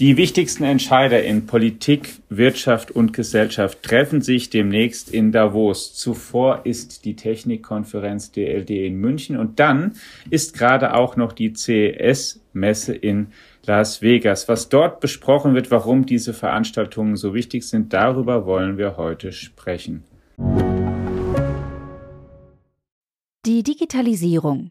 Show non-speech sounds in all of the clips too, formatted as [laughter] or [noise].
Die wichtigsten Entscheider in Politik, Wirtschaft und Gesellschaft treffen sich demnächst in Davos. Zuvor ist die Technikkonferenz DLD in München und dann ist gerade auch noch die CES-Messe in Las Vegas. Was dort besprochen wird, warum diese Veranstaltungen so wichtig sind, darüber wollen wir heute sprechen. Die Digitalisierung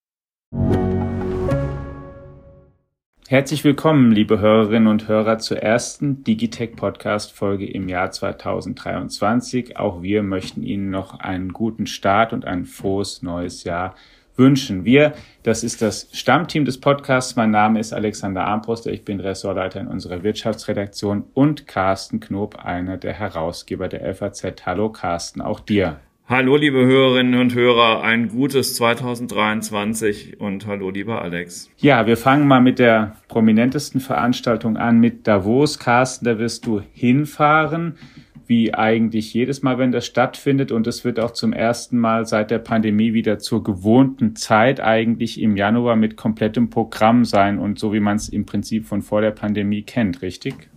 Herzlich willkommen, liebe Hörerinnen und Hörer, zur ersten Digitech Podcast Folge im Jahr 2023. Auch wir möchten Ihnen noch einen guten Start und ein frohes neues Jahr wünschen. Wir, das ist das Stammteam des Podcasts. Mein Name ist Alexander Armbruster. Ich bin Ressortleiter in unserer Wirtschaftsredaktion und Carsten Knob, einer der Herausgeber der FAZ. Hallo Carsten, auch dir. Hallo, liebe Hörerinnen und Hörer, ein gutes 2023 und hallo, lieber Alex. Ja, wir fangen mal mit der prominentesten Veranstaltung an, mit Davos. Carsten, da wirst du hinfahren, wie eigentlich jedes Mal, wenn das stattfindet. Und es wird auch zum ersten Mal seit der Pandemie wieder zur gewohnten Zeit eigentlich im Januar mit komplettem Programm sein und so wie man es im Prinzip von vor der Pandemie kennt, richtig?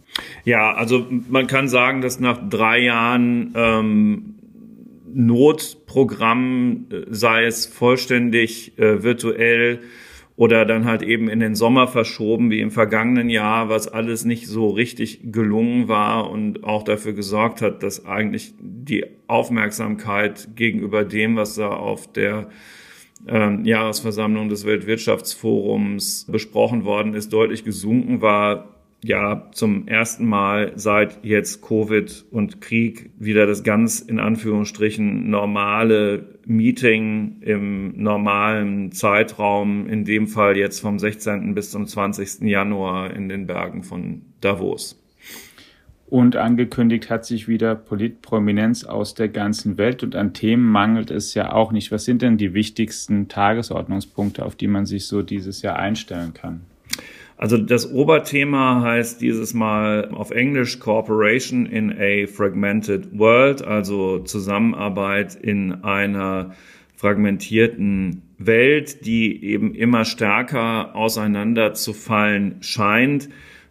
Ja, also man kann sagen, dass nach drei Jahren ähm, Notprogramm, äh, sei es vollständig äh, virtuell oder dann halt eben in den Sommer verschoben, wie im vergangenen Jahr, was alles nicht so richtig gelungen war und auch dafür gesorgt hat, dass eigentlich die Aufmerksamkeit gegenüber dem, was da auf der ähm, Jahresversammlung des Weltwirtschaftsforums besprochen worden ist, deutlich gesunken war, ja zum ersten Mal seit jetzt Covid und Krieg wieder das ganz in Anführungsstrichen normale Meeting im normalen Zeitraum, in dem Fall jetzt vom 16. bis zum 20. Januar in den Bergen von Davos. Und angekündigt hat sich wieder Politprominenz aus der ganzen Welt und an Themen mangelt es ja auch nicht. Was sind denn die wichtigsten Tagesordnungspunkte, auf die man sich so dieses Jahr einstellen kann? Also das Oberthema heißt dieses Mal auf Englisch Cooperation in a Fragmented World, also Zusammenarbeit in einer fragmentierten Welt, die eben immer stärker auseinanderzufallen scheint.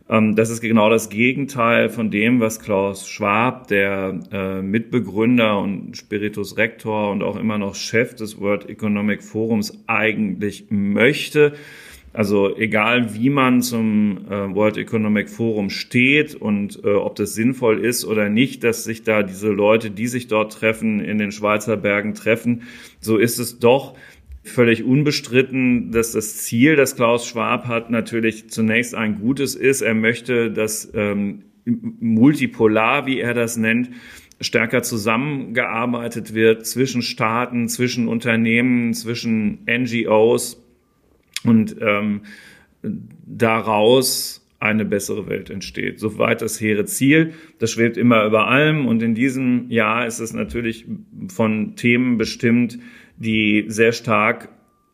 Ähm, das ist genau das Gegenteil von dem, was Klaus Schwab, der äh, Mitbegründer und Spiritus Rector und auch immer noch Chef des World Economic Forums eigentlich möchte. Also egal, wie man zum äh, World Economic Forum steht und äh, ob das sinnvoll ist oder nicht, dass sich da diese Leute, die sich dort treffen, in den Schweizer Bergen treffen, so ist es doch völlig unbestritten, dass das Ziel, das Klaus Schwab hat, natürlich zunächst ein gutes ist. Er möchte, dass ähm, multipolar, wie er das nennt, stärker zusammengearbeitet wird zwischen Staaten, zwischen Unternehmen, zwischen NGOs, und ähm, daraus eine bessere Welt entsteht. Soweit das hehre Ziel. Das schwebt immer über allem. Und in diesem Jahr ist es natürlich von Themen bestimmt, die sehr stark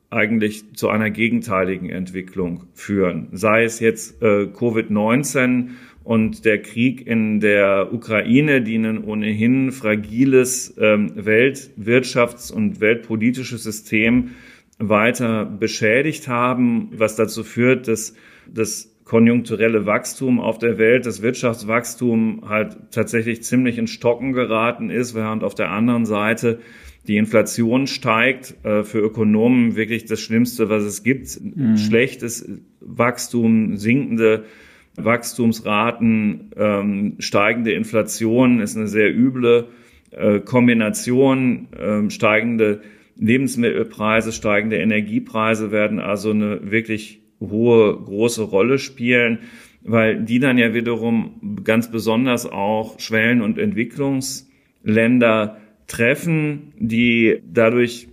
eigentlich zu einer gegenteiligen Entwicklung führen. Sei es jetzt äh, Covid-19 und der Krieg in der Ukraine, die ein ohnehin fragiles ähm, Weltwirtschafts- und weltpolitisches System weiter beschädigt haben, was dazu führt, dass das konjunkturelle Wachstum auf der Welt, das Wirtschaftswachstum halt tatsächlich ziemlich in Stocken geraten ist, während auf der anderen Seite die Inflation steigt, äh, für Ökonomen wirklich das Schlimmste, was es gibt. Mhm. Schlechtes Wachstum, sinkende Wachstumsraten, ähm, steigende Inflation ist eine sehr üble äh, Kombination, äh, steigende Lebensmittelpreise, steigende Energiepreise werden also eine wirklich hohe, große Rolle spielen, weil die dann ja wiederum ganz besonders auch Schwellen- und Entwicklungsländer treffen, die dadurch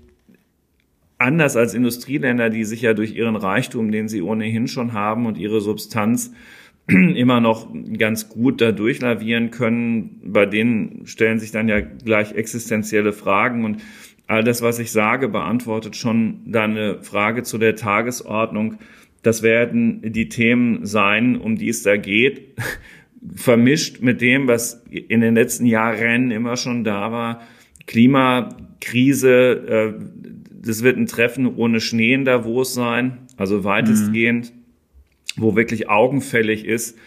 anders als Industrieländer, die sich ja durch ihren Reichtum, den sie ohnehin schon haben und ihre Substanz [clears throat] immer noch ganz gut da durchlavieren können. Bei denen stellen sich dann ja gleich existenzielle Fragen und all das, was ich sage, beantwortet schon deine Frage zu der Tagesordnung. Das werden die Themen sein, um die es da geht, [laughs] vermischt mit dem, was in den letzten Jahren immer schon da war. Klimakrise, äh, das wird ein Treffen ohne Schnee in Davos sein, also weitestgehend, mhm. wo wirklich augenfällig ist,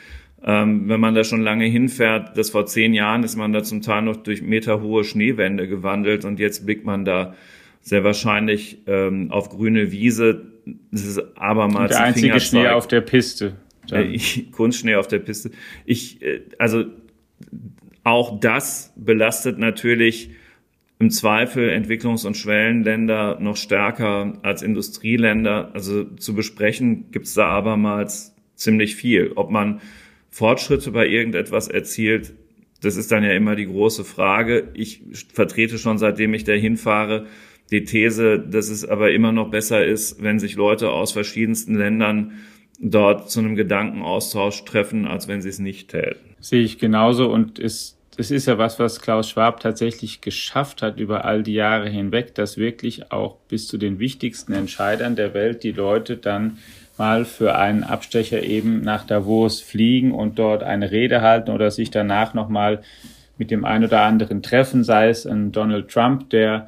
ähm, wenn man da schon lange hinfährt, dass vor zehn Jahren ist man da zum Teil noch durch meterhohe Schneewände gewandelt und jetzt blickt man da sehr wahrscheinlich ähm, auf grüne Wiese. Das ist abermals der einzige Fingerzeig. Schnee auf der Piste. Äh, ich, [laughs] Kunstschnee auf der Piste. Ich, äh, also auch das belastet natürlich im Zweifel Entwicklungs- und Schwellenländer noch stärker als Industrieländer. Also zu besprechen gibt's da abermals ziemlich viel. Ob man Fortschritte bei irgendetwas erzielt, das ist dann ja immer die große Frage. Ich vertrete schon seitdem ich da hinfahre die These, dass es aber immer noch besser ist, wenn sich Leute aus verschiedensten Ländern dort zu einem Gedankenaustausch treffen, als wenn sie es nicht täten. Sehe ich genauso und ist das ist ja was, was Klaus Schwab tatsächlich geschafft hat über all die Jahre hinweg, dass wirklich auch bis zu den wichtigsten Entscheidern der Welt die Leute dann mal für einen Abstecher eben nach Davos fliegen und dort eine Rede halten oder sich danach nochmal mit dem einen oder anderen treffen, sei es ein Donald Trump, der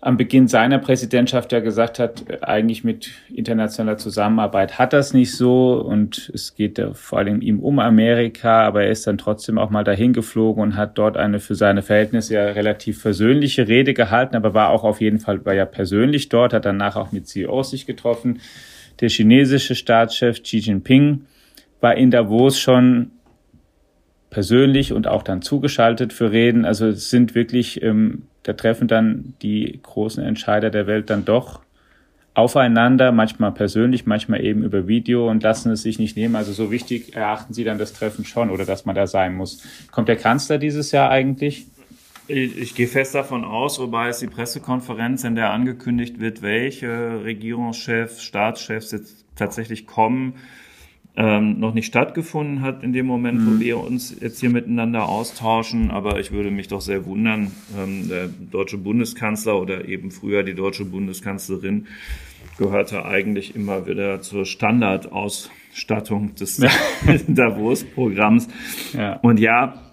am Beginn seiner Präsidentschaft ja gesagt hat, eigentlich mit internationaler Zusammenarbeit hat das nicht so und es geht vor allem ihm um Amerika, aber er ist dann trotzdem auch mal dahin geflogen und hat dort eine für seine Verhältnisse ja relativ versöhnliche Rede gehalten, aber war auch auf jeden Fall war ja persönlich dort, hat danach auch mit CEOs sich getroffen. Der chinesische Staatschef Xi Jinping war in Davos schon persönlich und auch dann zugeschaltet für Reden. Also es sind wirklich ähm, da treffen dann die großen Entscheider der Welt dann doch aufeinander, manchmal persönlich, manchmal eben über Video und lassen es sich nicht nehmen. Also so wichtig erachten Sie dann das Treffen schon oder dass man da sein muss. Kommt der Kanzler dieses Jahr eigentlich? Ich, gehe fest davon aus, wobei es die Pressekonferenz, in der angekündigt wird, welche Regierungschefs, Staatschefs jetzt tatsächlich kommen, ähm, noch nicht stattgefunden hat in dem Moment, mhm. wo wir uns jetzt hier miteinander austauschen. Aber ich würde mich doch sehr wundern, ähm, der deutsche Bundeskanzler oder eben früher die deutsche Bundeskanzlerin gehörte eigentlich immer wieder zur Standardausstattung des ja. [laughs] Davos-Programms. Ja. Und ja,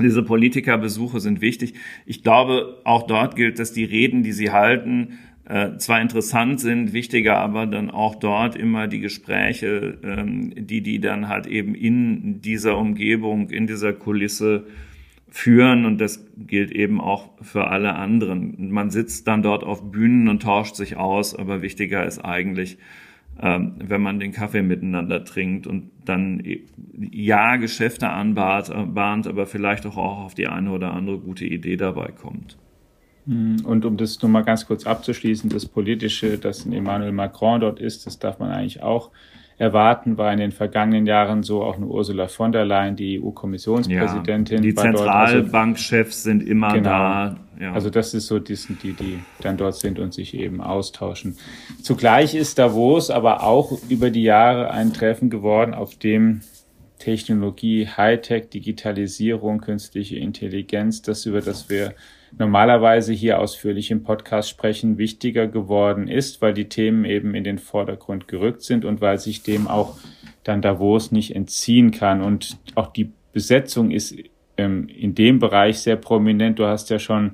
diese Politikerbesuche sind wichtig. Ich glaube, auch dort gilt, dass die Reden, die sie halten, äh, zwar interessant sind, wichtiger aber dann auch dort immer die Gespräche, ähm, die die dann halt eben in dieser Umgebung, in dieser Kulisse führen und das gilt eben auch für alle anderen. Man sitzt dann dort auf Bühnen und tauscht sich aus, aber wichtiger ist eigentlich, ähm, wenn man den Kaffee miteinander trinkt und dann ja Geschäfte anbahnt, aber vielleicht auch auf die eine oder andere gute Idee dabei kommt. Hm, und um das nur mal ganz kurz abzuschließen, das Politische, dass Emmanuel Macron dort ist, das darf man eigentlich auch erwarten, war in den vergangenen Jahren so auch eine Ursula von der Leyen, die EU-Kommissionspräsidentin. Ja, die Zentralbankchefs sind immer genau, da. Ja. Also das ist so, die die, die dann dort sind und sich eben austauschen. Zugleich ist Davos aber auch über die Jahre ein Treffen geworden, auf dem Technologie, Hightech, Digitalisierung, künstliche Intelligenz, das über das wir normalerweise hier ausführlich im Podcast sprechen, wichtiger geworden ist, weil die Themen eben in den Vordergrund gerückt sind und weil sich dem auch dann Davos nicht entziehen kann. Und auch die Besetzung ist ähm, in dem Bereich sehr prominent. Du hast ja schon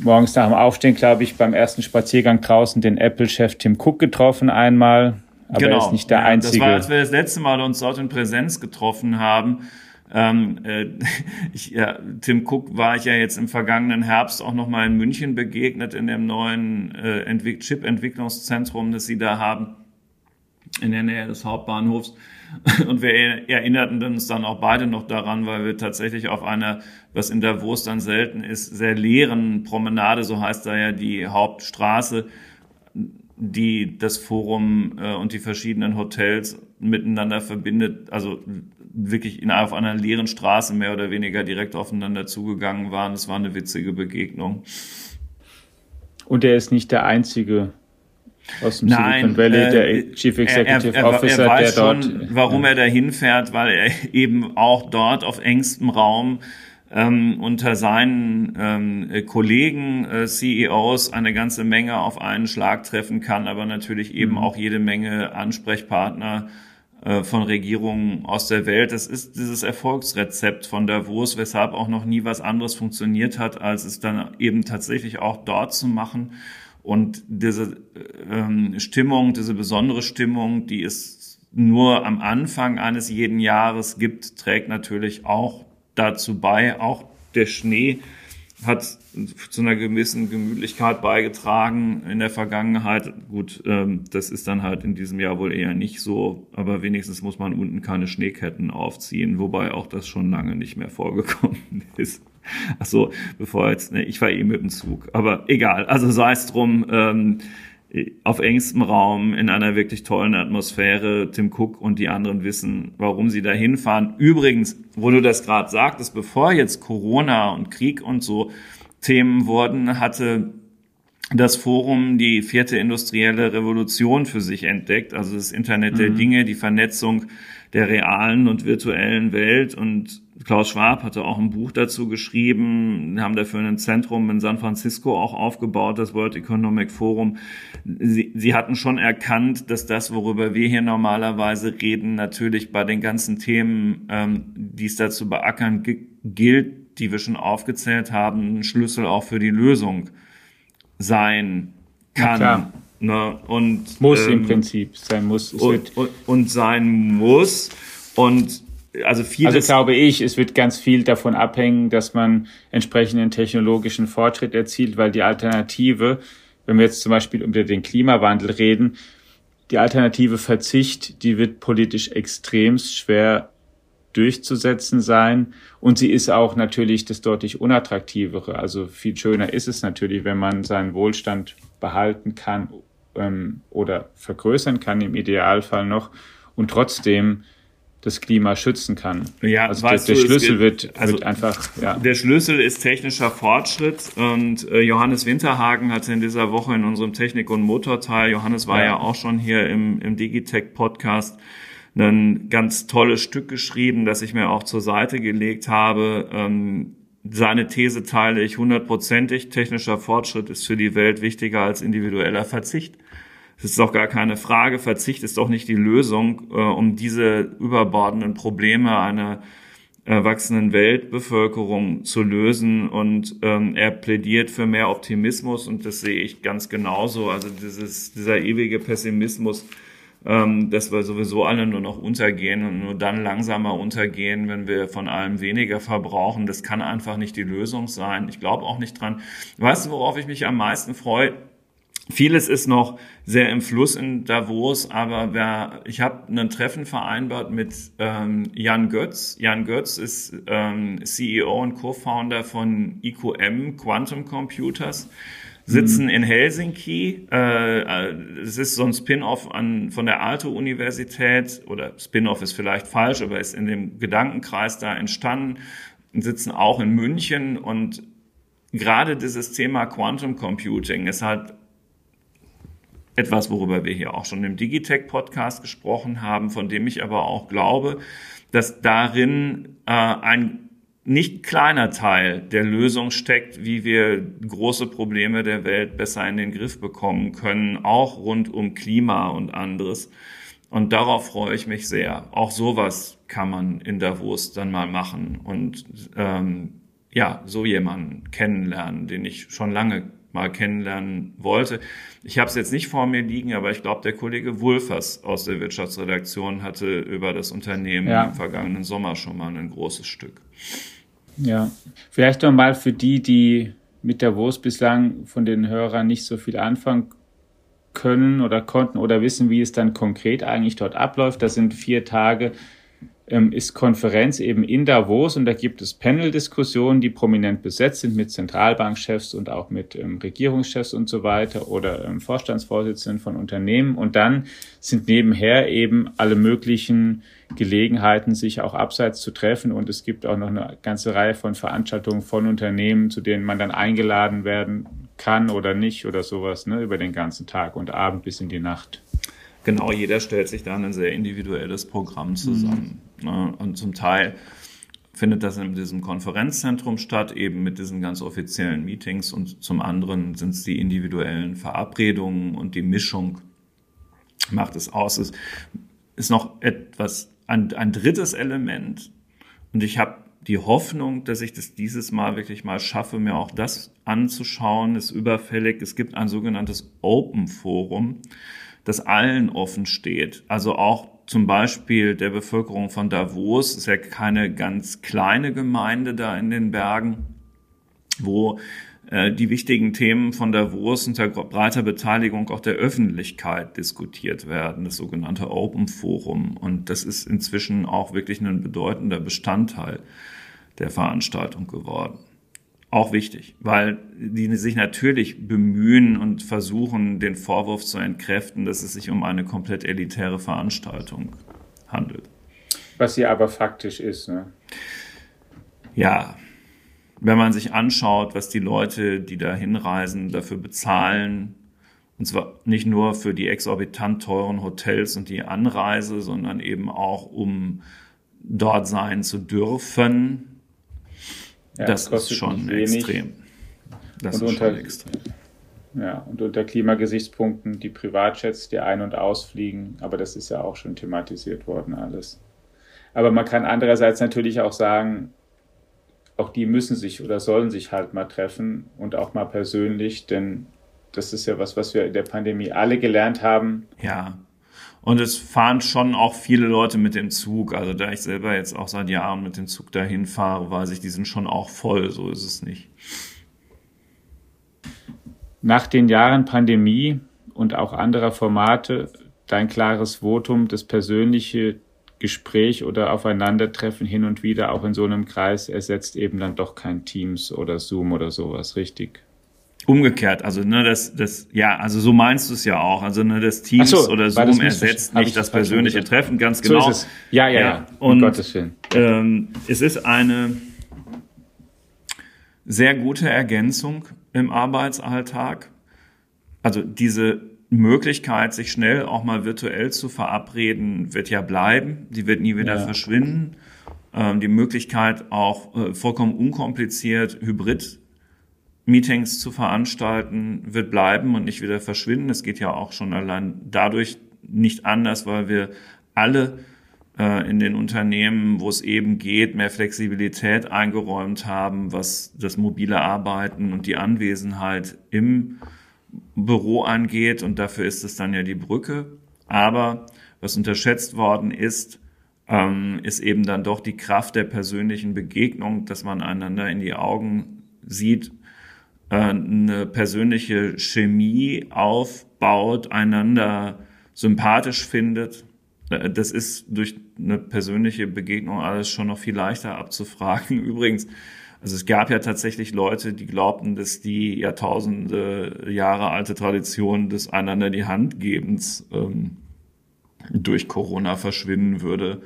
morgens nach dem Aufstehen, glaube ich, beim ersten Spaziergang draußen den Apple-Chef Tim Cook getroffen einmal. Aber genau. er ist nicht der ja, Einzige. Das war, als wir das letzte Mal uns dort in Präsenz getroffen haben. Ähm, äh, [laughs] ich, ja, Tim Cook war ich ja jetzt im vergangenen Herbst auch noch mal in München begegnet in dem neuen äh, Chip-Entwicklungszentrum, das sie da haben in der Nähe des Hauptbahnhofs. [laughs] Und wir erinnerten uns dann auch beide noch daran, weil wir tatsächlich auf einer, was in Davos dann selten ist, sehr leeren Promenade, so heißt da ja die Hauptstraße, die das Forum äh, und die verschiedenen Hotels miteinander verbindet, also wirklich in, auf einer leeren Straße mehr oder weniger direkt aufeinander zugegangen waren. Es war eine witzige Begegnung. Und er ist nicht der einzige aus dem Nein, Silicon Valley, äh, der Chief Executive er, er, Officer, er weiß der dort. Schon, warum er dahin fährt, weil er eben auch dort auf engstem Raum ähm, unter seinen ähm, Kollegen, äh, CEOs eine ganze Menge auf einen Schlag treffen kann, aber natürlich eben mhm. auch jede Menge Ansprechpartner äh, von Regierungen aus der Welt. Das ist dieses Erfolgsrezept von Davos, weshalb auch noch nie was anderes funktioniert hat, als es dann eben tatsächlich auch dort zu machen. Und diese ähm, Stimmung, diese besondere Stimmung, die es nur am Anfang eines jeden Jahres gibt, trägt natürlich auch dazu bei. Auch der Schnee hat zu einer gewissen Gemütlichkeit beigetragen in der Vergangenheit. Gut, ähm, das ist dann halt in diesem Jahr wohl eher nicht so, aber wenigstens muss man unten keine Schneeketten aufziehen, wobei auch das schon lange nicht mehr vorgekommen [laughs] ist. Ach so, bevor jetzt, ne, ich war eh mit dem Zug, aber egal. Also sei es drum. Ähm, auf engstem Raum in einer wirklich tollen Atmosphäre. Tim Cook und die anderen wissen, warum sie da hinfahren. Übrigens, wo du das gerade sagtest, bevor jetzt Corona und Krieg und so Themen wurden, hatte das Forum die vierte industrielle Revolution für sich entdeckt, also das Internet mhm. der Dinge, die Vernetzung der realen und virtuellen Welt. Und Klaus Schwab hatte auch ein Buch dazu geschrieben, haben dafür ein Zentrum in San Francisco auch aufgebaut, das World Economic Forum. Sie, sie hatten schon erkannt, dass das, worüber wir hier normalerweise reden, natürlich bei den ganzen Themen, ähm, die es dazu beackern gilt, die wir schon aufgezählt haben, ein Schlüssel auch für die Lösung sein kann. Ne? Und, muss ähm, im Prinzip sein muss. Und, und, und, sein muss. Und also vieles. Also glaube ich, es wird ganz viel davon abhängen, dass man entsprechenden technologischen Fortschritt erzielt, weil die Alternative, wenn wir jetzt zum Beispiel über den Klimawandel reden, die alternative Verzicht, die wird politisch extremst schwer durchzusetzen sein. Und sie ist auch natürlich das deutlich unattraktivere. Also viel schöner ist es natürlich, wenn man seinen Wohlstand behalten kann ähm, oder vergrößern kann im Idealfall noch und trotzdem das Klima schützen kann. Ja, also der, der Schlüssel wird, also wird einfach. Ja. Der Schlüssel ist technischer Fortschritt und äh, Johannes Winterhagen hatte in dieser Woche in unserem Technik- und Motorteil, Johannes war ja, ja auch schon hier im, im Digitech-Podcast, ein ganz tolles Stück geschrieben, das ich mir auch zur Seite gelegt habe. Ähm, seine These teile ich hundertprozentig. Technischer Fortschritt ist für die Welt wichtiger als individueller Verzicht. Es ist doch gar keine Frage. Verzicht ist doch nicht die Lösung, äh, um diese überbordenden Probleme einer erwachsenen Weltbevölkerung zu lösen. Und ähm, er plädiert für mehr Optimismus und das sehe ich ganz genauso. Also dieses, dieser ewige Pessimismus, ähm, dass wir sowieso alle nur noch untergehen und nur dann langsamer untergehen, wenn wir von allem weniger verbrauchen. Das kann einfach nicht die Lösung sein. Ich glaube auch nicht dran. Weißt du, worauf ich mich am meisten freue? Vieles ist noch sehr im Fluss in Davos, aber wer, ich habe ein Treffen vereinbart mit ähm, Jan Götz. Jan Götz ist ähm, CEO und Co-Founder von IQM Quantum Computers sitzen mhm. in Helsinki. Äh, äh, es ist so ein Spin-off an von der Aalto-Universität oder Spin-off ist vielleicht falsch, aber ist in dem Gedankenkreis da entstanden sitzen auch in München und gerade dieses Thema Quantum Computing ist halt etwas, worüber wir hier auch schon im Digitech-Podcast gesprochen haben, von dem ich aber auch glaube, dass darin äh, ein nicht kleiner Teil der Lösung steckt, wie wir große Probleme der Welt besser in den Griff bekommen können, auch rund um Klima und anderes. Und darauf freue ich mich sehr. Auch sowas kann man in Davos dann mal machen und ähm, ja, so jemanden kennenlernen, den ich schon lange mal kennenlernen wollte. Ich habe es jetzt nicht vor mir liegen, aber ich glaube, der Kollege Wulfers aus der Wirtschaftsredaktion hatte über das Unternehmen ja. im vergangenen Sommer schon mal ein großes Stück. Ja, vielleicht noch mal für die, die mit der Wurst bislang von den Hörern nicht so viel anfangen können oder konnten oder wissen, wie es dann konkret eigentlich dort abläuft. Das sind vier Tage ist Konferenz eben in Davos und da gibt es Panel-Diskussionen, die prominent besetzt sind mit Zentralbankchefs und auch mit ähm, Regierungschefs und so weiter oder ähm, Vorstandsvorsitzenden von Unternehmen und dann sind nebenher eben alle möglichen Gelegenheiten, sich auch abseits zu treffen und es gibt auch noch eine ganze Reihe von Veranstaltungen von Unternehmen, zu denen man dann eingeladen werden kann oder nicht oder sowas, ne, über den ganzen Tag und Abend bis in die Nacht. Genau, jeder stellt sich dann ein sehr individuelles Programm zusammen. Mhm. Ne? Und zum Teil findet das in diesem Konferenzzentrum statt, eben mit diesen ganz offiziellen Meetings und zum anderen sind es die individuellen Verabredungen und die Mischung macht es aus. Es ist noch etwas, ein, ein drittes Element und ich habe die Hoffnung, dass ich das dieses Mal wirklich mal schaffe, mir auch das anzuschauen, ist überfällig. Es gibt ein sogenanntes Open Forum das allen offen steht. Also auch zum Beispiel der Bevölkerung von Davos, ist ja keine ganz kleine Gemeinde da in den Bergen, wo äh, die wichtigen Themen von Davos unter breiter Beteiligung auch der Öffentlichkeit diskutiert werden, das sogenannte Open Forum. Und das ist inzwischen auch wirklich ein bedeutender Bestandteil der Veranstaltung geworden auch wichtig, weil die sich natürlich bemühen und versuchen, den Vorwurf zu entkräften, dass es sich um eine komplett elitäre Veranstaltung handelt. Was sie aber faktisch ist, ne? Ja, wenn man sich anschaut, was die Leute, die da hinreisen, dafür bezahlen, und zwar nicht nur für die exorbitant teuren Hotels und die Anreise, sondern eben auch um dort sein zu dürfen, ja, das, ist schon extrem. Das und ist unter, schon extrem. Ja, und unter Klimagesichtspunkten die Privatjets, die ein- und ausfliegen, aber das ist ja auch schon thematisiert worden alles. Aber man kann andererseits natürlich auch sagen, auch die müssen sich oder sollen sich halt mal treffen und auch mal persönlich, denn das ist ja was, was wir in der Pandemie alle gelernt haben. Ja. Und es fahren schon auch viele Leute mit dem Zug. Also da ich selber jetzt auch seit Jahren mit dem Zug dahin fahre, weiß ich, die sind schon auch voll. So ist es nicht. Nach den Jahren Pandemie und auch anderer Formate dein klares Votum, das persönliche Gespräch oder Aufeinandertreffen hin und wieder auch in so einem Kreis ersetzt eben dann doch kein Teams oder Zoom oder sowas, richtig? Umgekehrt, also ne, das, das, ja, also so meinst du es ja auch. Also ne, das Teams so, oder Zoom ersetzt nicht das persönliche Treffen, ganz genau. So ist es. Ja, ja, ja. Um und Gottes Willen. Ähm, es ist eine sehr gute Ergänzung im Arbeitsalltag. Also diese Möglichkeit, sich schnell auch mal virtuell zu verabreden, wird ja bleiben. Die wird nie wieder ja. verschwinden. Ähm, die Möglichkeit auch äh, vollkommen unkompliziert hybrid Meetings zu veranstalten, wird bleiben und nicht wieder verschwinden. Es geht ja auch schon allein dadurch nicht anders, weil wir alle äh, in den Unternehmen, wo es eben geht, mehr Flexibilität eingeräumt haben, was das mobile Arbeiten und die Anwesenheit im Büro angeht. Und dafür ist es dann ja die Brücke. Aber was unterschätzt worden ist, ähm, ist eben dann doch die Kraft der persönlichen Begegnung, dass man einander in die Augen sieht eine persönliche Chemie aufbaut, einander sympathisch findet. Äh, das ist durch eine persönliche Begegnung alles schon noch viel leichter abzufragen. [laughs] Übrigens, also es gab ja tatsächlich Leute, die glaubten, dass die Jahrtausende Jahre alte Tradition des einander die Hand gebens ähm, durch Corona verschwinden würde.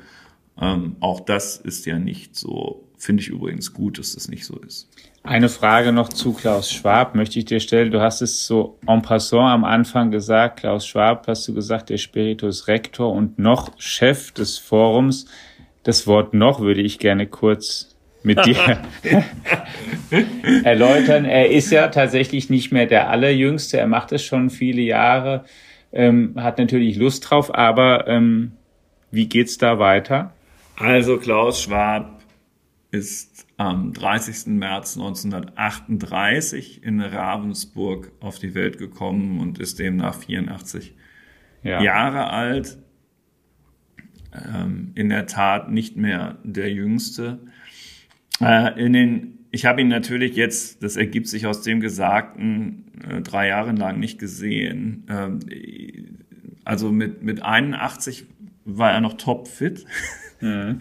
Ähm, auch das ist ja nicht so. Finde ich übrigens gut, dass das nicht so ist. Eine Frage noch zu Klaus Schwab möchte ich dir stellen. Du hast es so en passant am Anfang gesagt. Klaus Schwab, hast du gesagt, der Spiritus Rektor und noch Chef des Forums. Das Wort noch würde ich gerne kurz mit dir [laughs] erläutern. Er ist ja tatsächlich nicht mehr der Allerjüngste. Er macht es schon viele Jahre, ähm, hat natürlich Lust drauf, aber ähm, wie geht's da weiter? Also Klaus Schwab ist am 30. März 1938 in Ravensburg auf die Welt gekommen und ist demnach 84 ja. Jahre alt. Ähm, in der Tat nicht mehr der Jüngste. Äh, in den, ich habe ihn natürlich jetzt, das ergibt sich aus dem Gesagten, äh, drei Jahre lang nicht gesehen. Ähm, also mit, mit 81 war er noch topfit. [laughs] Mhm.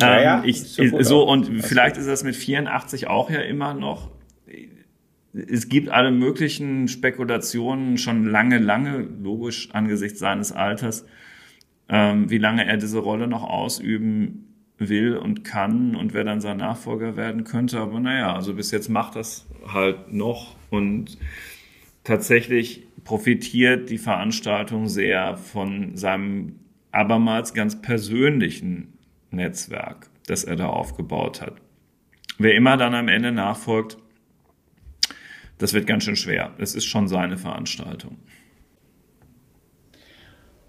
ähm, ich, so und das vielleicht ist das mit 84 auch ja immer noch. Es gibt alle möglichen Spekulationen schon lange, lange, logisch angesichts seines Alters, ähm, wie lange er diese Rolle noch ausüben will und kann und wer dann sein Nachfolger werden könnte. Aber naja, also bis jetzt macht das halt noch und tatsächlich profitiert die Veranstaltung sehr von seinem abermals ganz persönlichen Netzwerk, das er da aufgebaut hat. Wer immer dann am Ende nachfolgt, das wird ganz schön schwer. Es ist schon seine Veranstaltung.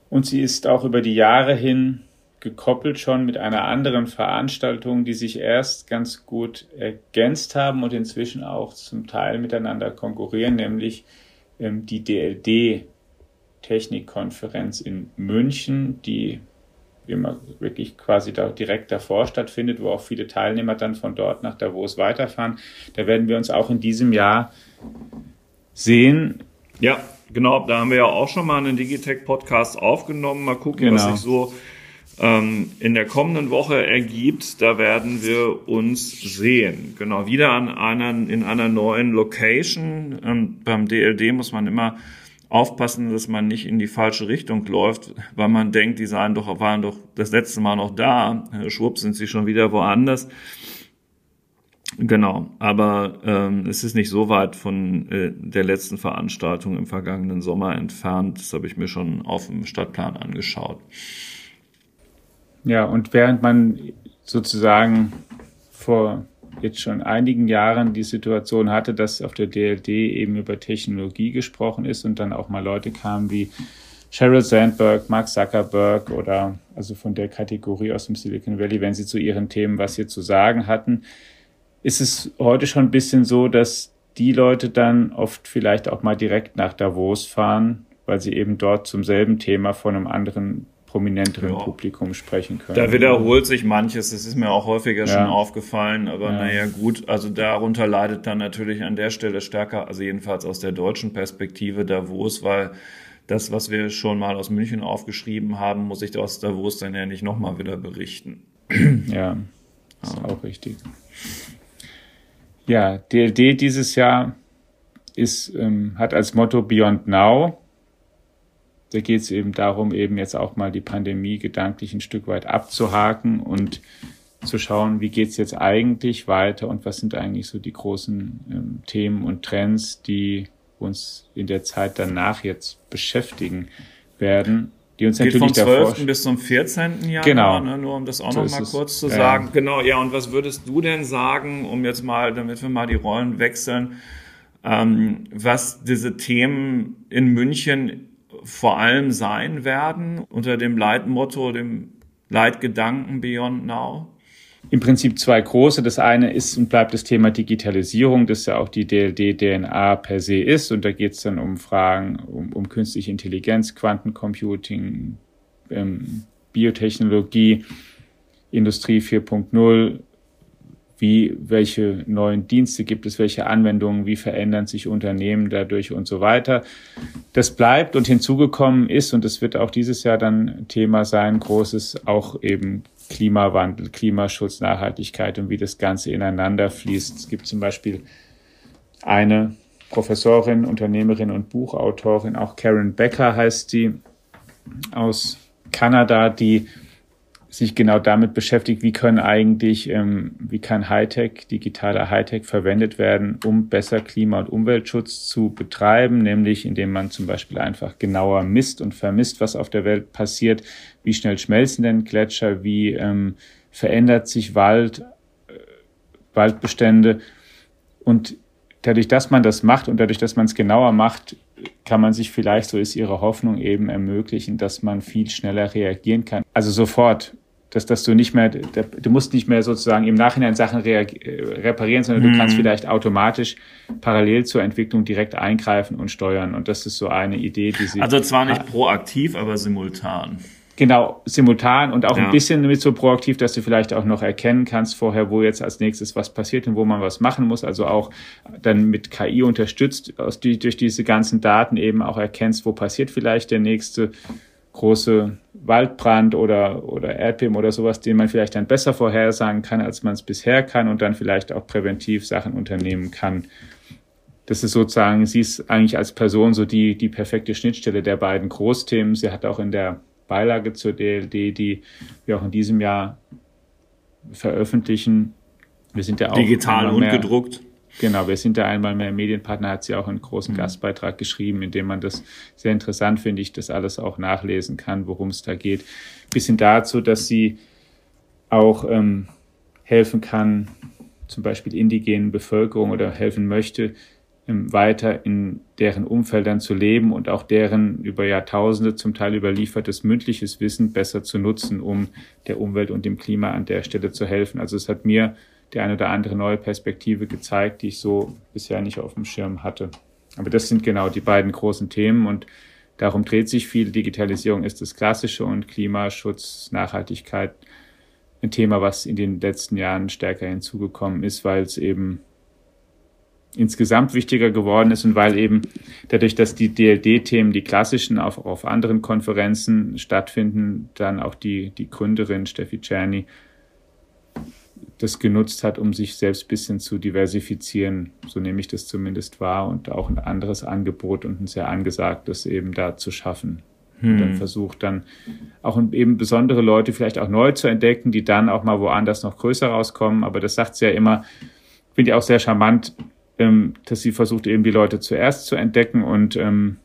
Und sie ist auch über die Jahre hin gekoppelt schon mit einer anderen Veranstaltung, die sich erst ganz gut ergänzt haben und inzwischen auch zum Teil miteinander konkurrieren, nämlich ähm, die DLD Technikkonferenz in München, die immer wirklich quasi da direkt davor stattfindet, wo auch viele Teilnehmer dann von dort nach Davos weiterfahren. Da werden wir uns auch in diesem Jahr sehen. Ja, genau. Da haben wir ja auch schon mal einen Digitech-Podcast aufgenommen. Mal gucken, genau. was sich so ähm, in der kommenden Woche ergibt. Da werden wir uns sehen. Genau, wieder an einer, in einer neuen Location. Ähm, beim DLD muss man immer aufpassen, dass man nicht in die falsche Richtung läuft, weil man denkt, die seien doch, waren doch das letzte Mal noch da. Schwupp sind sie schon wieder woanders. Genau, aber ähm, es ist nicht so weit von äh, der letzten Veranstaltung im vergangenen Sommer entfernt. Das habe ich mir schon auf dem Stadtplan angeschaut. Ja, und während man sozusagen vor jetzt schon einigen Jahren die Situation hatte, dass auf der DLD eben über Technologie gesprochen ist und dann auch mal Leute kamen wie Sheryl Sandberg, Mark Zuckerberg oder also von der Kategorie aus dem Silicon Valley, wenn sie zu ihren Themen was hier zu sagen hatten, ist es heute schon ein bisschen so, dass die Leute dann oft vielleicht auch mal direkt nach Davos fahren, weil sie eben dort zum selben Thema von einem anderen prominenteren ja. Publikum sprechen können. Da wiederholt sich manches, das ist mir auch häufiger ja. schon aufgefallen, aber ja. naja gut, also darunter leidet dann natürlich an der Stelle stärker, also jedenfalls aus der deutschen Perspektive Davos, weil das, was wir schon mal aus München aufgeschrieben haben, muss ich aus Davos dann ja nicht nochmal wieder berichten. [clears throat] Ja, ist auch richtig. Ja, DLD dieses Jahr ist, ähm, hat als Motto Beyond Now. Da geht es eben darum, eben jetzt auch mal die Pandemie gedanklich ein Stück weit abzuhaken und zu schauen, wie geht's jetzt eigentlich weiter und was sind eigentlich so die großen ähm, Themen und Trends, die uns in der Zeit danach jetzt beschäftigen werden die uns Geht natürlich vom 12. bis zum 14. Januar, genau. ne, nur um das auch so noch mal kurz zu sagen. Ja. Genau, ja, und was würdest du denn sagen, um jetzt mal, damit wir mal die Rollen wechseln, ähm, was diese Themen in München vor allem sein werden, unter dem Leitmotto, dem Leitgedanken Beyond Now? im Prinzip zwei große. Das eine ist und bleibt das Thema Digitalisierung, das ja auch die DLD-DNA per se ist. Und da geht es dann um Fragen um, um künstliche Intelligenz, Quantencomputing, ähm, Biotechnologie, Industrie 4.0, wie, welche neuen Dienste gibt es, welche Anwendungen, wie verändern sich Unternehmen dadurch und so weiter. Das bleibt und hinzugekommen ist, und das wird auch dieses Jahr dann Thema sein, großes auch eben Klimawandel, Klimaschutz, Nachhaltigkeit und wie das Ganze ineinander fließt. Es gibt zum Beispiel eine Professorin, Unternehmerin und Buchautorin, auch Karen Becker heißt die, aus Kanada, die sich genau damit beschäftigt, wie können eigentlich, ähm, wie kann Hightech, digitaler Hightech verwendet werden, um besser Klima- und Umweltschutz zu betreiben, nämlich indem man zum Beispiel einfach genauer misst und vermisst, was auf der Welt passiert, wie schnell schmelzen denn Gletscher, wie ähm, verändert sich Wald, äh, Waldbestände? Und dadurch, dass man das macht und dadurch, dass man es genauer macht, kann man sich vielleicht, so ist ihre Hoffnung eben ermöglichen, dass man viel schneller reagieren kann. Also sofort dass, dass du nicht mehr, du musst nicht mehr sozusagen im Nachhinein Sachen reparieren, sondern mhm. du kannst vielleicht automatisch parallel zur Entwicklung direkt eingreifen und steuern. Und das ist so eine Idee, die sie. Also zwar nicht proaktiv, aber simultan. Genau, simultan und auch ja. ein bisschen mit so proaktiv, dass du vielleicht auch noch erkennen kannst vorher, wo jetzt als nächstes was passiert und wo man was machen muss. Also auch dann mit KI unterstützt, aus die, durch diese ganzen Daten eben auch erkennst, wo passiert vielleicht der nächste große Waldbrand oder, oder Erdbeben oder sowas, den man vielleicht dann besser vorhersagen kann, als man es bisher kann und dann vielleicht auch präventiv Sachen unternehmen kann. Das ist sozusagen, sie ist eigentlich als Person so die, die perfekte Schnittstelle der beiden Großthemen. Sie hat auch in der Beilage zur DLD, die wir auch in diesem Jahr veröffentlichen. Wir sind ja auch digital und gedruckt. Genau, wir sind da einmal mehr Medienpartner, hat sie auch einen großen mhm. Gastbeitrag geschrieben, in dem man das sehr interessant finde ich, das alles auch nachlesen kann, worum es da geht. Bis hin dazu, dass sie auch ähm, helfen kann, zum Beispiel indigenen Bevölkerung oder helfen möchte, ähm, weiter in deren Umfeldern zu leben und auch deren über Jahrtausende zum Teil überliefertes mündliches Wissen besser zu nutzen, um der Umwelt und dem Klima an der Stelle zu helfen. Also es hat mir die eine oder andere neue Perspektive gezeigt, die ich so bisher nicht auf dem Schirm hatte. Aber das sind genau die beiden großen Themen und darum dreht sich viel. Digitalisierung ist das Klassische und Klimaschutz, Nachhaltigkeit ein Thema, was in den letzten Jahren stärker hinzugekommen ist, weil es eben insgesamt wichtiger geworden ist und weil eben dadurch, dass die DLD-Themen, die klassischen, auch auf anderen Konferenzen stattfinden, dann auch die, die Gründerin Steffi Czerny das genutzt hat, um sich selbst ein bisschen zu diversifizieren. So nehme ich das zumindest wahr und auch ein anderes Angebot und ein sehr angesagtes eben da zu schaffen. Hm. Und dann hm. versucht dann auch eben besondere Leute vielleicht auch neu zu entdecken, die dann auch mal woanders noch größer rauskommen. Aber das sagt sie ja immer, finde ich auch sehr charmant, ähm, dass sie versucht eben die Leute zuerst zu entdecken und, ähm,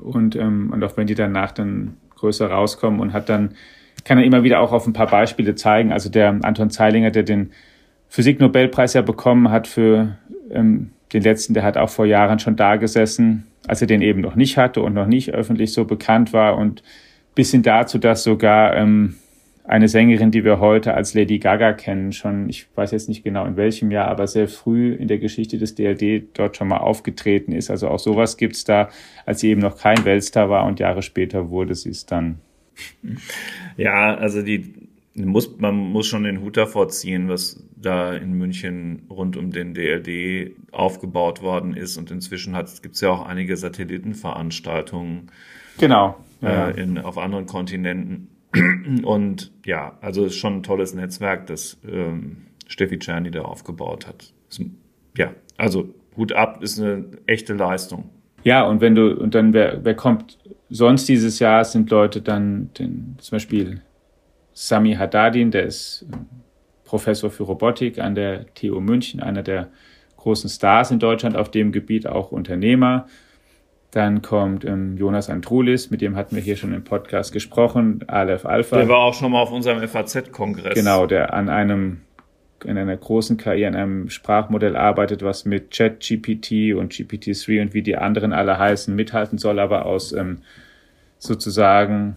und, ähm, und auch wenn die danach dann größer rauskommen und hat dann kann er immer wieder auch auf ein paar Beispiele zeigen. Also der Anton Zeilinger, der den Physiknobelpreis ja bekommen hat für ähm, den letzten, der hat auch vor Jahren schon da gesessen, als er den eben noch nicht hatte und noch nicht öffentlich so bekannt war und bis hin dazu, dass sogar ähm, eine Sängerin, die wir heute als Lady Gaga kennen, schon, ich weiß jetzt nicht genau in welchem Jahr, aber sehr früh in der Geschichte des DLD dort schon mal aufgetreten ist. Also auch sowas gibt's da, als sie eben noch kein Weltstar war und Jahre später wurde sie es dann. Ja, also die muss, man muss schon den Hut davor ziehen, was da in München rund um den DLD aufgebaut worden ist. Und inzwischen gibt es ja auch einige Satellitenveranstaltungen. Genau. Ja. Äh, in, auf anderen Kontinenten. Und ja, also ist schon ein tolles Netzwerk, das ähm, Steffi Czerny da aufgebaut hat. Ist, ja, also Hut ab ist eine echte Leistung. Ja, und wenn du, und dann wer, wer kommt sonst dieses Jahr sind Leute dann, den, zum Beispiel Sami Haddadin, der ist ähm, Professor für Robotik an der TU München, einer der großen Stars in Deutschland auf dem Gebiet, auch Unternehmer. Dann kommt ähm, Jonas Andrulis, mit dem hatten wir hier schon im Podcast gesprochen, Aleph Alpha. Der war auch schon mal auf unserem FAZ-Kongress. Genau, der an einem in einer großen KI an einem Sprachmodell arbeitet, was mit ChatGPT und GPT-3 und wie die anderen alle heißen, mithalten soll, aber aus ähm, sozusagen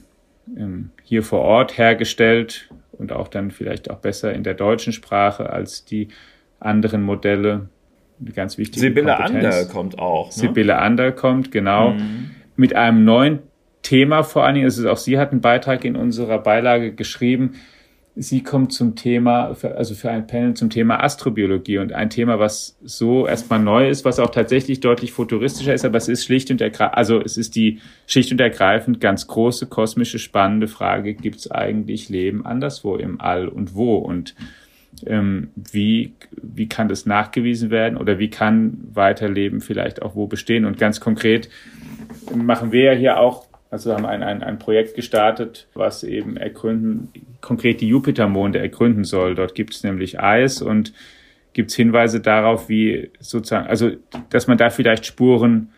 ähm, hier vor Ort hergestellt und auch dann vielleicht auch besser in der deutschen Sprache als die anderen Modelle. Eine ganz wichtige Sibylle Ander kommt auch. Ne? Sibylle Ander kommt, genau. Mhm. Mit einem neuen Thema vor allen Dingen. Also auch sie hat einen Beitrag in unserer Beilage geschrieben, Sie kommt zum Thema, also für ein Panel zum Thema Astrobiologie und ein Thema, was so erstmal neu ist, was auch tatsächlich deutlich futuristischer ist, aber es ist schlicht und ergreifend, also es ist die schlicht und ergreifend ganz große, kosmische, spannende Frage, gibt es eigentlich Leben anderswo im All und wo? Und ähm, wie, wie kann das nachgewiesen werden oder wie kann Weiterleben vielleicht auch wo bestehen? Und ganz konkret machen wir ja hier auch also wir haben ein, ein, ein Projekt gestartet, was eben ergründen, konkret die Jupitermonde ergründen soll. Dort gibt es nämlich Eis und gibt es Hinweise darauf, wie sozusagen, also dass man da vielleicht Spuren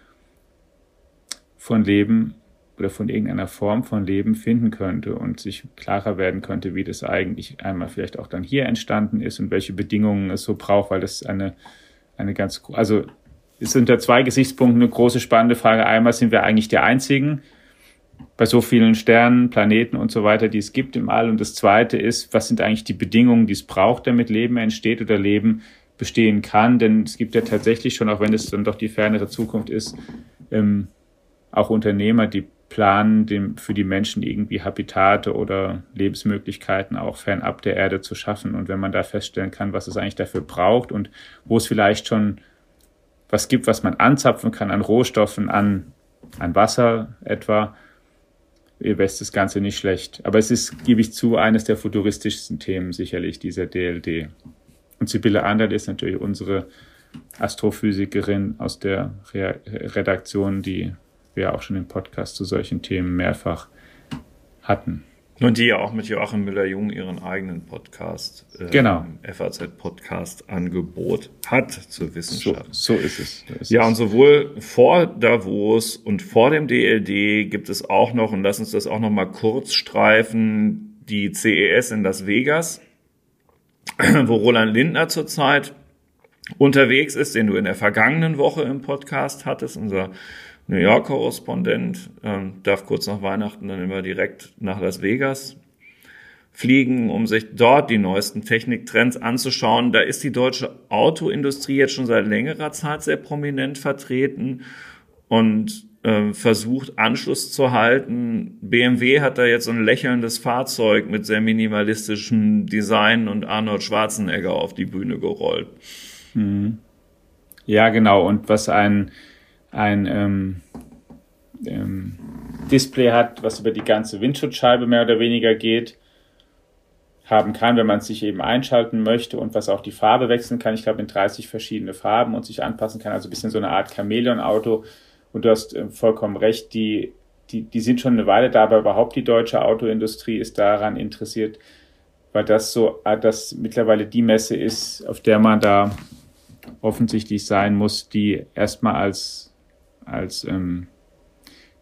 von Leben oder von irgendeiner Form von Leben finden könnte und sich klarer werden könnte, wie das eigentlich einmal vielleicht auch dann hier entstanden ist und welche Bedingungen es so braucht, weil das eine, eine ganz, also ist unter zwei Gesichtspunkten eine große spannende Frage. Einmal sind wir eigentlich die einzigen, bei so vielen Sternen, Planeten und so weiter, die es gibt im All. Und das Zweite ist, was sind eigentlich die Bedingungen, die es braucht, damit Leben entsteht oder Leben bestehen kann? Denn es gibt ja tatsächlich schon, auch wenn es dann doch die fernere Zukunft ist, ähm, auch Unternehmer, die planen, dem, für die Menschen irgendwie Habitate oder Lebensmöglichkeiten auch fernab der Erde zu schaffen. Und wenn man da feststellen kann, was es eigentlich dafür braucht und wo es vielleicht schon was gibt, was man anzapfen kann an Rohstoffen, an, an Wasser etwa, wäre das Ganze nicht schlecht. Aber es ist, gebe ich zu, eines der futuristischsten Themen sicherlich, dieser DLD. Und Sibylle Anderl ist natürlich unsere Astrophysikerin aus der Re Redaktion, die wir auch schon im Podcast zu solchen Themen mehrfach hatten. Und die ja auch mit Joachim Müller-Jung ihren eigenen Podcast, äh, genau. FAZ-Podcast-Angebot hat zur Wissenschaft. So, so ist es. So ist ja, es. und sowohl vor Davos und vor dem DLD gibt es auch noch, und lass uns das auch noch mal kurz streifen, die CES in Las Vegas, [clears throat] wo Roland Lindner zurzeit unterwegs ist, den du in der vergangenen Woche im Podcast hattest, unser New York-Korrespondent, ähm, darf kurz nach Weihnachten dann immer direkt nach Las Vegas fliegen, um sich dort die neuesten Techniktrends anzuschauen. Da ist die deutsche Autoindustrie jetzt schon seit längerer Zeit sehr prominent vertreten und äh, versucht Anschluss zu halten. BMW hat da jetzt so ein lächelndes Fahrzeug mit sehr minimalistischem Design und Arnold Schwarzenegger auf die Bühne gerollt. Mhm. Ja, genau. Und was ein ein ähm, ähm, Display hat, was über die ganze Windschutzscheibe mehr oder weniger geht, haben kann, wenn man sich eben einschalten möchte und was auch die Farbe wechseln kann. Ich glaube, in 30 verschiedene Farben und sich anpassen kann. Also ein bisschen so eine Art Chameleon-Auto. Und du hast äh, vollkommen recht, die, die, die sind schon eine Weile da, aber überhaupt die deutsche Autoindustrie ist daran interessiert, weil das so, äh, das mittlerweile die Messe ist, auf der man da offensichtlich sein muss, die erstmal als als ähm,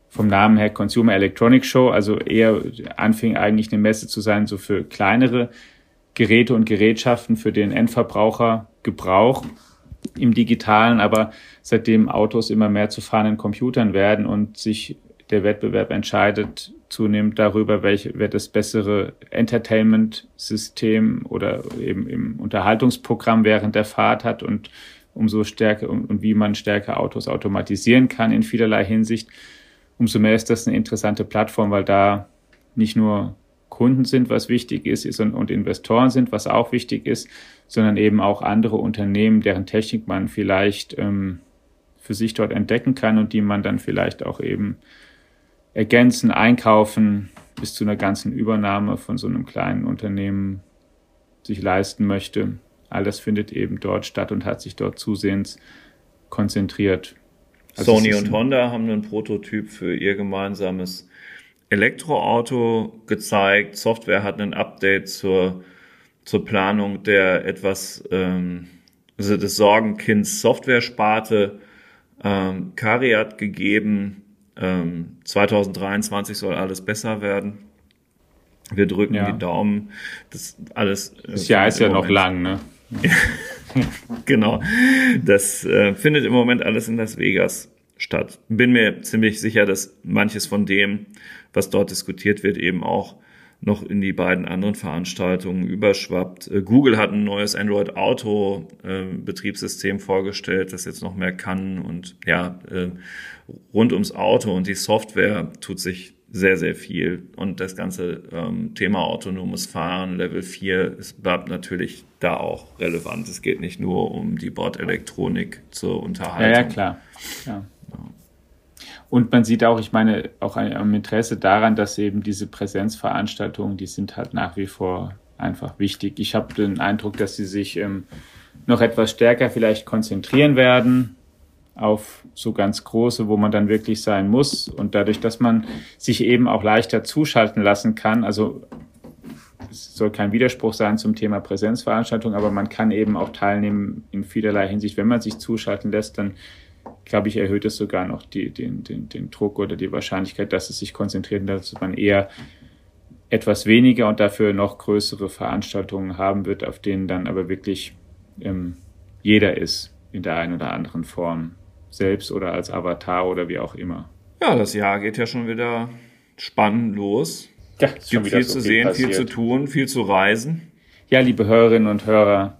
vom Namen her Consumer Electronics Show, also eher anfing eigentlich eine Messe zu sein, so für kleinere Geräte und Gerätschaften für den Endverbraucher Gebrauch im Digitalen, aber seitdem Autos immer mehr zu fahrenden Computern werden und sich der Wettbewerb entscheidet zunehmend darüber, welche, wer das bessere Entertainment-System oder eben im Unterhaltungsprogramm während der Fahrt hat und umso stärker und, und wie man stärker Autos automatisieren kann in vielerlei Hinsicht, umso mehr ist das eine interessante Plattform, weil da nicht nur Kunden sind, was wichtig ist, ist und, und Investoren sind, was auch wichtig ist, sondern eben auch andere Unternehmen, deren Technik man vielleicht ähm, für sich dort entdecken kann und die man dann vielleicht auch eben ergänzen, einkaufen, bis zu einer ganzen Übernahme von so einem kleinen Unternehmen sich leisten möchte. All das findet eben dort statt und hat sich dort zusehends konzentriert. Also Sony und Honda haben einen Prototyp für ihr gemeinsames Elektroauto gezeigt. Software hat ein Update zur, zur Planung der etwas ähm, also des Sorgenkinds Software-Sparte ähm, Cariat gegeben. Ähm, 2023 soll alles besser werden. Wir drücken ja. die Daumen. Das alles. Äh, das Jahr ist ja noch lang, ne? [laughs] genau. Das äh, findet im Moment alles in Las Vegas statt. Bin mir ziemlich sicher, dass manches von dem, was dort diskutiert wird, eben auch noch in die beiden anderen Veranstaltungen überschwappt. Äh, Google hat ein neues Android Auto äh, Betriebssystem vorgestellt, das jetzt noch mehr kann und ja, äh, rund ums Auto und die Software tut sich sehr, sehr viel. Und das ganze ähm, Thema autonomes Fahren, Level 4, es bleibt natürlich da auch relevant. Es geht nicht nur um die Bordelektronik zur Unterhaltung. Ja, ja klar. Ja. Und man sieht auch, ich meine, auch ein Interesse daran, dass eben diese Präsenzveranstaltungen, die sind halt nach wie vor einfach wichtig. Ich habe den Eindruck, dass sie sich ähm, noch etwas stärker vielleicht konzentrieren werden auf so ganz große, wo man dann wirklich sein muss. Und dadurch, dass man sich eben auch leichter zuschalten lassen kann, also es soll kein Widerspruch sein zum Thema Präsenzveranstaltung, aber man kann eben auch teilnehmen in vielerlei Hinsicht. Wenn man sich zuschalten lässt, dann glaube ich, erhöht es sogar noch die, den, den, den Druck oder die Wahrscheinlichkeit, dass es sich konzentriert, dass man eher etwas weniger und dafür noch größere Veranstaltungen haben wird, auf denen dann aber wirklich ähm, jeder ist in der einen oder anderen Form selbst oder als Avatar oder wie auch immer. Ja, das Jahr geht ja schon wieder spannend los. Ja, es gibt viel so zu sehen, passiert. viel zu tun, viel zu reisen. Ja, liebe Hörerinnen und Hörer,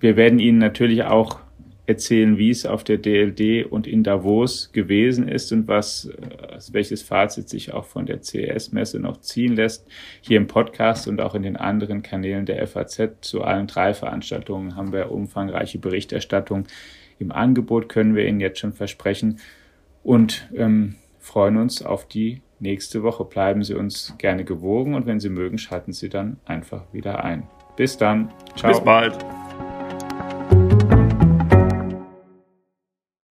wir werden Ihnen natürlich auch erzählen, wie es auf der DLD und in Davos gewesen ist und was, äh, welches Fazit sich auch von der CES-Messe noch ziehen lässt. Hier im Podcast und auch in den anderen Kanälen der FAZ zu allen drei Veranstaltungen haben wir umfangreiche Berichterstattung im Angebot, können wir Ihnen jetzt schon versprechen und ähm, freuen uns auf die nächste Woche. Bleiben Sie uns gerne gewogen und wenn Sie mögen, schalten Sie dann einfach wieder ein. Bis dann. Ciao. Bis bald.